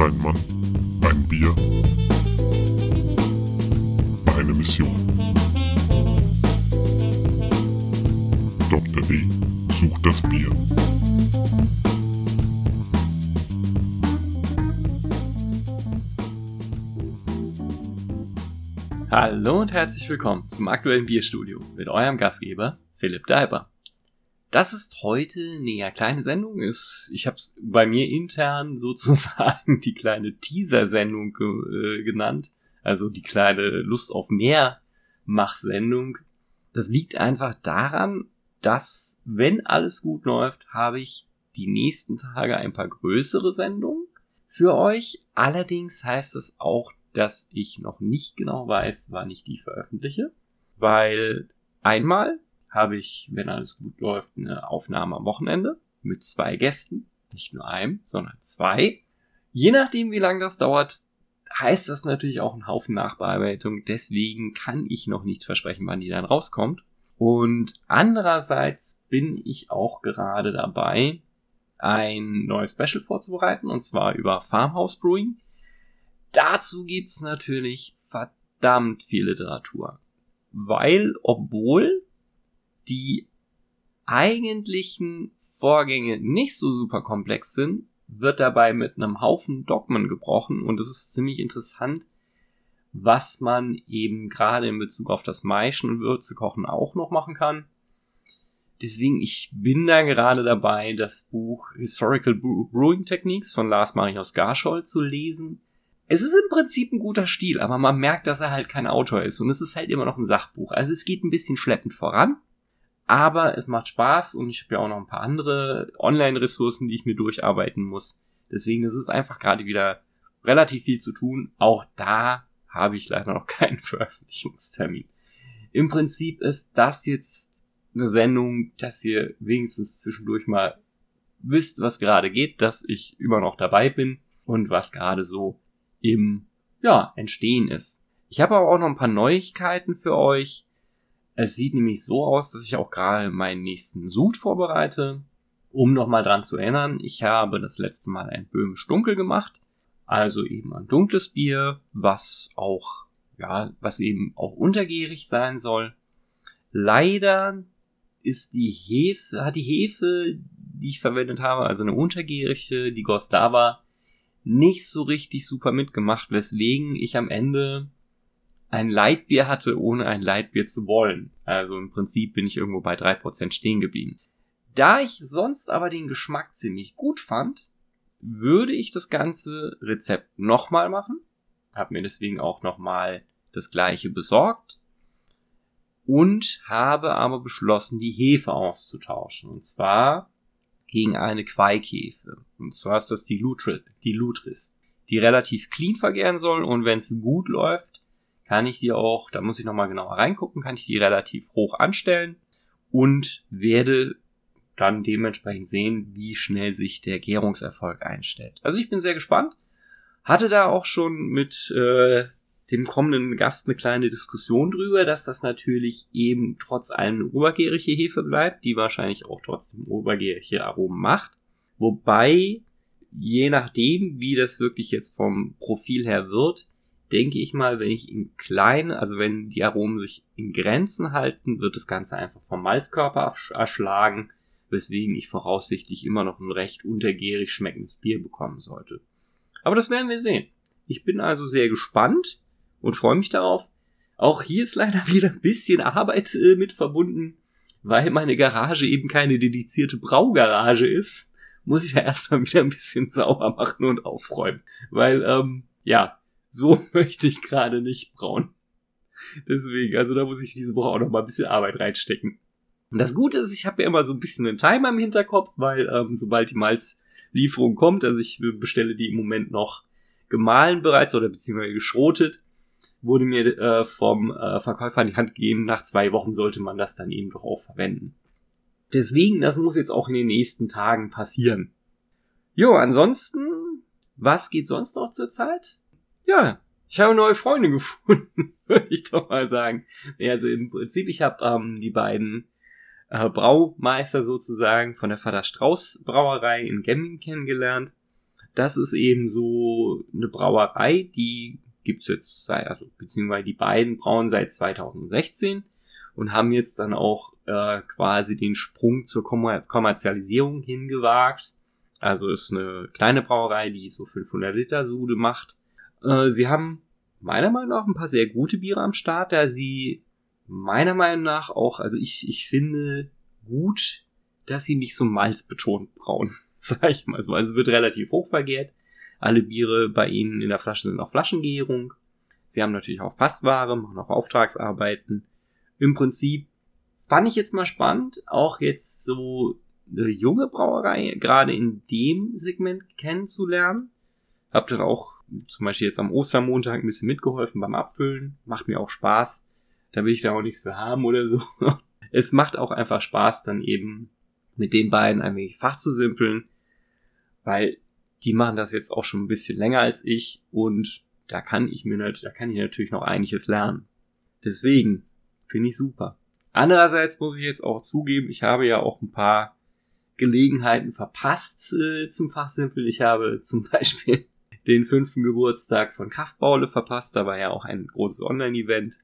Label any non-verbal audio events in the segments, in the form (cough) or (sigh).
Ein Mann, ein Bier, eine Mission. Dr. D sucht das Bier. Hallo und herzlich willkommen zum aktuellen Bierstudio mit eurem Gastgeber Philipp Deiber. Das ist heute eine ja kleine Sendung. Ist, ich habe es bei mir intern (laughs) sozusagen die kleine Teaser-Sendung äh, genannt. Also die kleine Lust auf mehr Mach-Sendung. Das liegt einfach daran, dass, wenn alles gut läuft, habe ich die nächsten Tage ein paar größere Sendungen für euch. Allerdings heißt es auch, dass ich noch nicht genau weiß, wann ich die veröffentliche. Weil einmal habe ich, wenn alles gut läuft, eine Aufnahme am Wochenende mit zwei Gästen. Nicht nur einem, sondern zwei. Je nachdem, wie lange das dauert, heißt das natürlich auch ein Haufen Nachbearbeitung. Deswegen kann ich noch nicht versprechen, wann die dann rauskommt. Und andererseits bin ich auch gerade dabei, ein neues Special vorzubereiten, und zwar über Farmhouse Brewing. Dazu gibt's natürlich verdammt viel Literatur. Weil, obwohl die eigentlichen Vorgänge nicht so super komplex sind, wird dabei mit einem Haufen Dogmen gebrochen und es ist ziemlich interessant, was man eben gerade in Bezug auf das Maischen und Würzekochen auch noch machen kann. Deswegen, ich bin da gerade dabei, das Buch Historical Brewing Techniques von Lars Marius Garscholl zu lesen. Es ist im Prinzip ein guter Stil, aber man merkt, dass er halt kein Autor ist und es ist halt immer noch ein Sachbuch. Also es geht ein bisschen schleppend voran, aber es macht Spaß und ich habe ja auch noch ein paar andere Online-Ressourcen, die ich mir durcharbeiten muss. Deswegen ist es einfach gerade wieder relativ viel zu tun. Auch da habe ich leider noch (laughs) keinen Veröffentlichungstermin. Im Prinzip ist das jetzt eine Sendung, dass ihr wenigstens zwischendurch mal wisst, was gerade geht, dass ich immer noch dabei bin und was gerade so im ja, Entstehen ist. Ich habe aber auch noch ein paar Neuigkeiten für euch. Es sieht nämlich so aus, dass ich auch gerade meinen nächsten Sud vorbereite. Um nochmal dran zu erinnern, ich habe das letzte Mal ein böhmisch dunkel gemacht. Also eben ein dunkles Bier, was auch, ja, was eben auch untergärig sein soll. Leider ist die Hefe, hat die Hefe, die ich verwendet habe, also eine untergärige, die Gostava, nicht so richtig super mitgemacht, weswegen ich am Ende ein Leitbier hatte, ohne ein Leitbier zu wollen. Also im Prinzip bin ich irgendwo bei drei Prozent stehen geblieben. Da ich sonst aber den Geschmack ziemlich gut fand, würde ich das ganze Rezept nochmal machen. Hab mir deswegen auch nochmal das gleiche besorgt. Und habe aber beschlossen, die Hefe auszutauschen. Und zwar gegen eine Quaikhefe. Und zwar ist das die, Lutri die Lutris, die relativ clean vergären soll. Und wenn es gut läuft, kann ich die auch, da muss ich nochmal genauer reingucken, kann ich die relativ hoch anstellen und werde dann dementsprechend sehen, wie schnell sich der Gärungserfolg einstellt. Also ich bin sehr gespannt. Hatte da auch schon mit äh, dem kommenden Gast eine kleine Diskussion drüber, dass das natürlich eben trotz allem eine obergärige Hefe bleibt, die wahrscheinlich auch trotzdem obergärige Aromen macht. Wobei, je nachdem, wie das wirklich jetzt vom Profil her wird, denke ich mal, wenn ich in kleinen, also wenn die Aromen sich in Grenzen halten, wird das Ganze einfach vom Malzkörper erschlagen, weswegen ich voraussichtlich immer noch ein recht untergärig schmeckendes Bier bekommen sollte. Aber das werden wir sehen. Ich bin also sehr gespannt und freue mich darauf. Auch hier ist leider (laughs) wieder ein bisschen Arbeit äh, mit verbunden, weil meine Garage eben keine dedizierte Braugarage ist. Muss ich ja erstmal wieder ein bisschen (laughs) sauber machen und aufräumen. Weil, ähm, ja, so (laughs) möchte ich gerade nicht brauen. Deswegen, also da muss ich diese Woche auch noch mal ein bisschen Arbeit reinstecken. Und das Gute ist, ich habe ja immer so ein bisschen einen Timer im Hinterkopf, weil ähm, sobald die Malzlieferung kommt, also ich bestelle die im Moment noch gemahlen bereits oder beziehungsweise geschrotet, wurde mir äh, vom äh, Verkäufer an die Hand gegeben, nach zwei Wochen sollte man das dann eben doch auch verwenden. Deswegen, das muss jetzt auch in den nächsten Tagen passieren. Jo, ansonsten, was geht sonst noch zur Zeit? Ja, ich habe neue Freunde gefunden, (laughs) würde ich doch mal sagen. Also im Prinzip, ich habe ähm, die beiden äh, Braumeister sozusagen von der Vater Strauß Brauerei in Gemming kennengelernt. das ist eben so eine Brauerei, die gibt's jetzt seit, also beziehungsweise die beiden brauen seit 2016 und haben jetzt dann auch äh, quasi den Sprung zur Kommer Kommerzialisierung hingewagt. Also ist eine kleine Brauerei, die so 500 Liter Sude macht. Äh, sie haben meiner Meinung nach ein paar sehr gute Biere am Start, da sie meiner Meinung nach auch, also ich, ich finde gut, dass sie nicht so malzbetont brauen, (laughs) sag ich mal so. Also es wird relativ hoch vergärt. Alle Biere bei ihnen in der Flasche sind auch Flaschengärung. Sie haben natürlich auch Fassware, machen auch Auftragsarbeiten. Im Prinzip fand ich jetzt mal spannend, auch jetzt so eine junge Brauerei gerade in dem Segment kennenzulernen. Hab dann auch zum Beispiel jetzt am Ostermontag ein bisschen mitgeholfen beim Abfüllen. Macht mir auch Spaß. Da will ich da auch nichts für haben oder so. (laughs) Es macht auch einfach Spaß, dann eben mit den beiden ein wenig Fach zu simpeln, weil die machen das jetzt auch schon ein bisschen länger als ich und da kann ich mir da kann ich natürlich noch einiges lernen. Deswegen finde ich super. Andererseits muss ich jetzt auch zugeben, ich habe ja auch ein paar Gelegenheiten verpasst äh, zum Fachsimpeln. Ich habe zum (laughs) Beispiel den fünften Geburtstag von Kraftbaule verpasst. Da war ja auch ein großes Online-Event.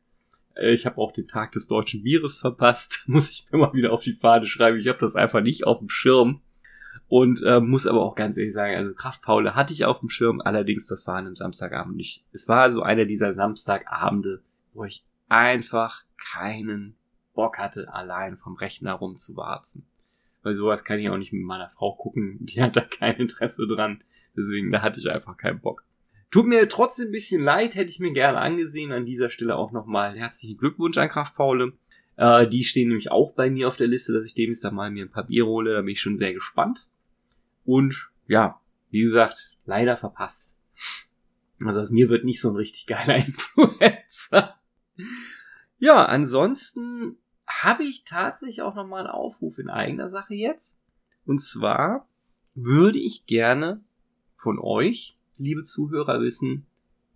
Äh, ich habe auch den Tag des deutschen Bieres verpasst. (laughs) Muss ich mal wieder auf die Fahne schreiben. Ich habe das einfach nicht auf dem Schirm. Und äh, muss aber auch ganz ehrlich sagen, also Kraftpaule hatte ich auf dem Schirm, allerdings das war an einem Samstagabend nicht. Es war so einer dieser Samstagabende, wo ich einfach keinen Bock hatte, allein vom Rechner rumzuwarzen. Weil sowas kann ich auch nicht mit meiner Frau gucken, die hat da kein Interesse dran. Deswegen, da hatte ich einfach keinen Bock. Tut mir trotzdem ein bisschen leid, hätte ich mir gerne angesehen. An dieser Stelle auch nochmal herzlichen Glückwunsch an Kraftpaule. Äh, die stehen nämlich auch bei mir auf der Liste, dass ich demnächst da mal mir ein paar Bier hole. Da bin ich schon sehr gespannt. Und ja, wie gesagt, leider verpasst. Also aus mir wird nicht so ein richtig geiler (laughs) Influencer. Ja, ansonsten habe ich tatsächlich auch nochmal einen Aufruf in eigener Sache jetzt. Und zwar würde ich gerne von euch, liebe Zuhörer, wissen,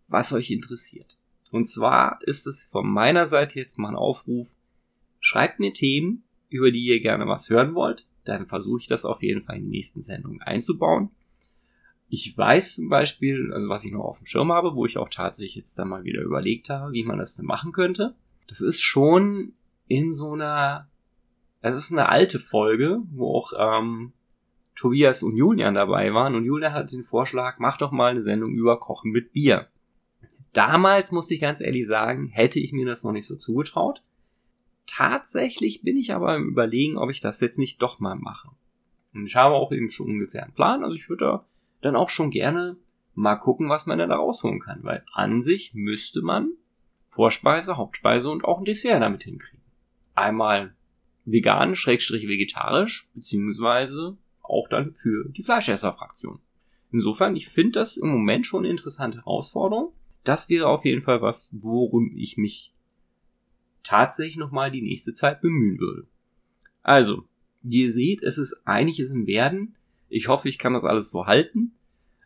was euch interessiert. Und zwar ist es von meiner Seite jetzt mal ein Aufruf. Schreibt mir Themen, über die ihr gerne was hören wollt. Dann versuche ich das auf jeden Fall in die nächsten Sendungen einzubauen. Ich weiß zum Beispiel, also was ich noch auf dem Schirm habe, wo ich auch tatsächlich jetzt dann mal wieder überlegt habe, wie man das denn machen könnte. Das ist schon in so einer, das ist eine alte Folge, wo auch ähm, Tobias und Julian dabei waren und Julian hat den Vorschlag, mach doch mal eine Sendung über Kochen mit Bier. Damals musste ich ganz ehrlich sagen, hätte ich mir das noch nicht so zugetraut. Tatsächlich bin ich aber im Überlegen, ob ich das jetzt nicht doch mal mache. Und ich habe auch eben schon ungefähr einen Plan, also ich würde da dann auch schon gerne mal gucken, was man da rausholen kann, weil an sich müsste man Vorspeise, Hauptspeise und auch ein Dessert damit hinkriegen. Einmal vegan, schrägstrich vegetarisch, beziehungsweise auch dann für die Fleischesserfraktion. Insofern, ich finde das im Moment schon eine interessante Herausforderung. Das wäre auf jeden Fall was, worum ich mich tatsächlich nochmal die nächste Zeit bemühen würde. Also, ihr seht, es ist einiges im Werden. Ich hoffe, ich kann das alles so halten.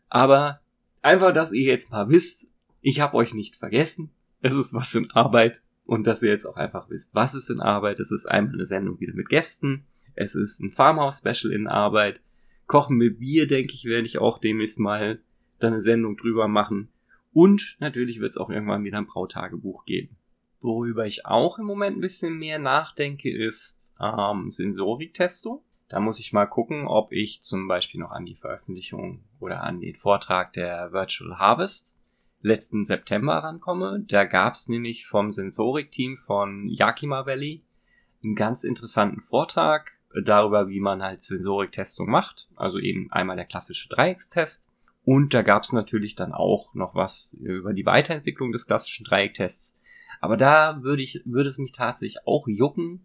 Aber einfach, dass ihr jetzt mal wisst, ich habe euch nicht vergessen. Es ist was in Arbeit. Und dass ihr jetzt auch einfach wisst, was ist in Arbeit. Es ist einmal eine Sendung wieder mit Gästen. Es ist ein Farmhouse-Special in Arbeit. Kochen mit Bier, denke ich, werde ich auch demnächst mal dann eine Sendung drüber machen. Und natürlich wird es auch irgendwann wieder ein Brautagebuch geben. Worüber ich auch im Moment ein bisschen mehr nachdenke, ist ähm, Sensorik-Testo. Da muss ich mal gucken, ob ich zum Beispiel noch an die Veröffentlichung oder an den Vortrag der Virtual Harvest letzten September rankomme. Da gab es nämlich vom Sensorik-Team von Yakima Valley einen ganz interessanten Vortrag darüber, wie man halt Sensoriktestung macht. Also eben einmal der klassische Dreieckstest. Und da gab es natürlich dann auch noch was über die Weiterentwicklung des klassischen Dreiecktests. Aber da würde ich, würde es mich tatsächlich auch jucken,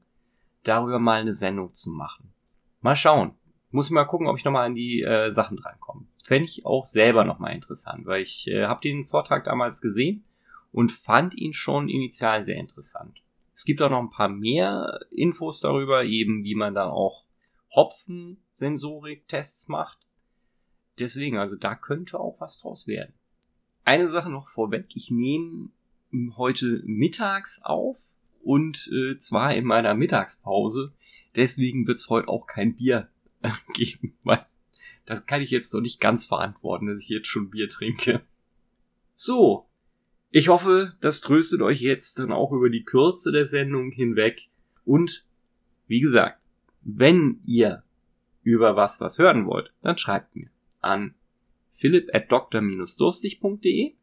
darüber mal eine Sendung zu machen. Mal schauen. Muss mal gucken, ob ich nochmal an die äh, Sachen drankomme. Fände ich auch selber nochmal interessant, weil ich äh, habe den Vortrag damals gesehen und fand ihn schon initial sehr interessant. Es gibt auch noch ein paar mehr Infos darüber, eben wie man dann auch Hopfen-Sensorik-Tests macht. Deswegen, also da könnte auch was draus werden. Eine Sache noch vorweg, ich nehme heute mittags auf und äh, zwar in meiner Mittagspause. Deswegen wird es heute auch kein Bier (laughs) geben, weil Das kann ich jetzt noch nicht ganz verantworten, dass ich jetzt schon Bier trinke. So. Ich hoffe, das tröstet euch jetzt dann auch über die Kürze der Sendung hinweg. Und, wie gesagt, wenn ihr über was was hören wollt, dann schreibt mir an philipp at dr-durstig.de.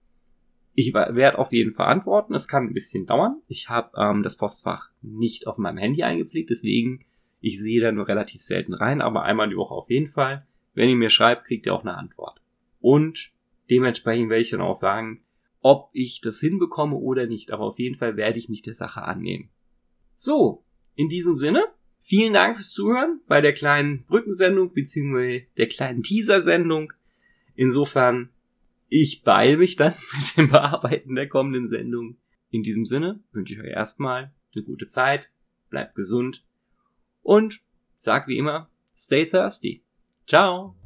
Ich werde auf jeden Fall antworten. Es kann ein bisschen dauern. Ich habe ähm, das Postfach nicht auf meinem Handy eingepflegt, deswegen ich sehe da nur relativ selten rein, aber einmal die Woche auf jeden Fall. Wenn ihr mir schreibt, kriegt ihr auch eine Antwort. Und dementsprechend werde ich dann auch sagen, ob ich das hinbekomme oder nicht. Aber auf jeden Fall werde ich mich der Sache annehmen. So, in diesem Sinne, vielen Dank fürs Zuhören bei der kleinen Brückensendung beziehungsweise der kleinen Teaser-Sendung. Insofern, ich beeile mich dann (laughs) mit dem Bearbeiten der kommenden Sendung. In diesem Sinne wünsche ich euch erstmal eine gute Zeit, bleibt gesund und sag wie immer, stay thirsty. Ciao!